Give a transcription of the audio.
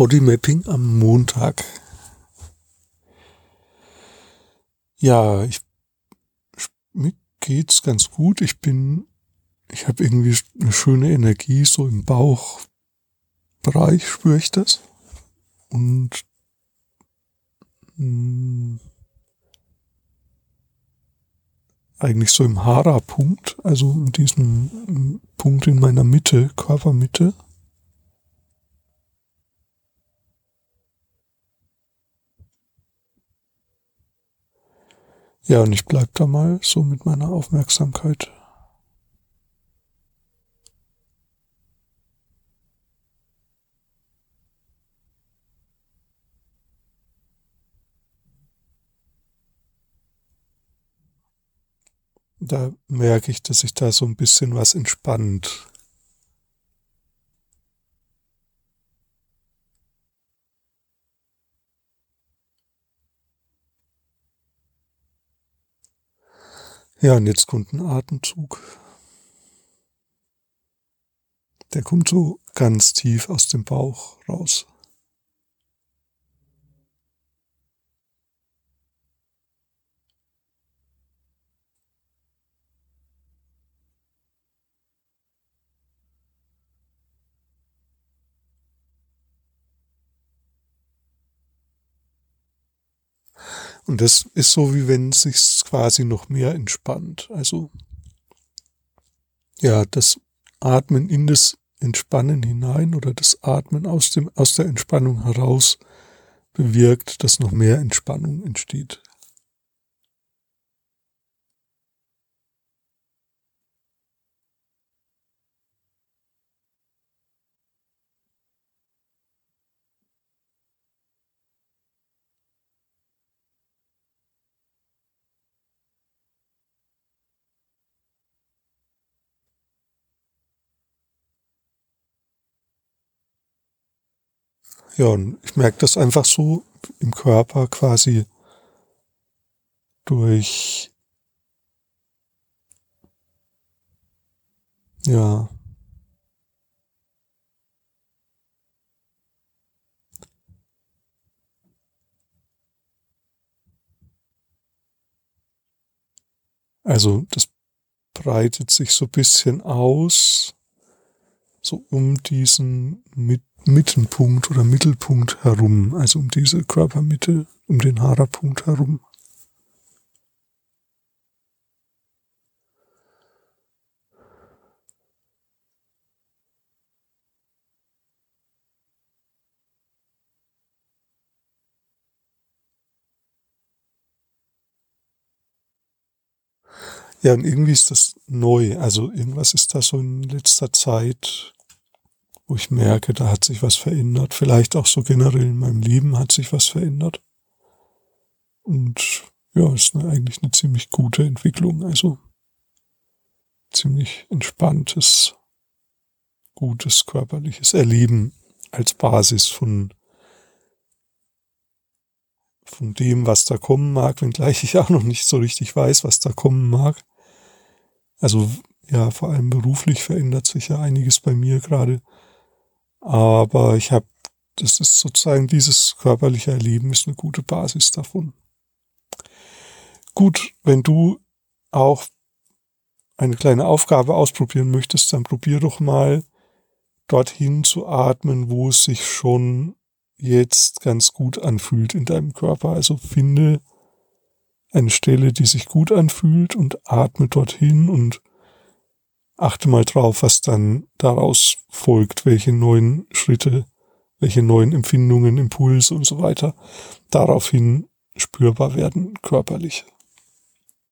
Bodymapping am Montag. Ja, ich, mir geht's ganz gut. Ich bin, ich habe irgendwie eine schöne Energie, so im Bauchbereich spüre ich das. Und mh, hm, eigentlich so im Hara-Punkt, also in diesem Punkt in meiner Mitte, Körpermitte. Ja, und ich bleib da mal so mit meiner Aufmerksamkeit. Da merke ich, dass sich da so ein bisschen was entspannt. Ja, und jetzt kommt ein Atemzug. Der kommt so ganz tief aus dem Bauch raus. Und das ist so, wie wenn es sich quasi noch mehr entspannt. Also, ja, das Atmen in das Entspannen hinein oder das Atmen aus dem, aus der Entspannung heraus bewirkt, dass noch mehr Entspannung entsteht. Ja, und ich merke das einfach so im Körper quasi durch, ja, also das breitet sich so bisschen aus, so um diesen mit Mittenpunkt oder Mittelpunkt herum, also um diese Körpermitte, um den Hara-Punkt herum. Ja, und irgendwie ist das neu. Also irgendwas ist da so in letzter Zeit wo ich merke, da hat sich was verändert. Vielleicht auch so generell in meinem Leben hat sich was verändert. Und ja, ist eine, eigentlich eine ziemlich gute Entwicklung. Also ziemlich entspanntes, gutes körperliches Erleben als Basis von von dem, was da kommen mag, wenngleich ich auch noch nicht so richtig weiß, was da kommen mag. Also ja, vor allem beruflich verändert sich ja einiges bei mir gerade. Aber ich habe, das ist sozusagen dieses körperliche Erleben ist eine gute Basis davon. Gut, wenn du auch eine kleine Aufgabe ausprobieren möchtest, dann probier doch mal dorthin zu atmen, wo es sich schon jetzt ganz gut anfühlt in deinem Körper. Also finde eine Stelle, die sich gut anfühlt und atme dorthin und achte mal drauf, was dann daraus folgt, welche neuen Schritte, welche neuen Empfindungen, Impulse und so weiter daraufhin spürbar werden körperlich.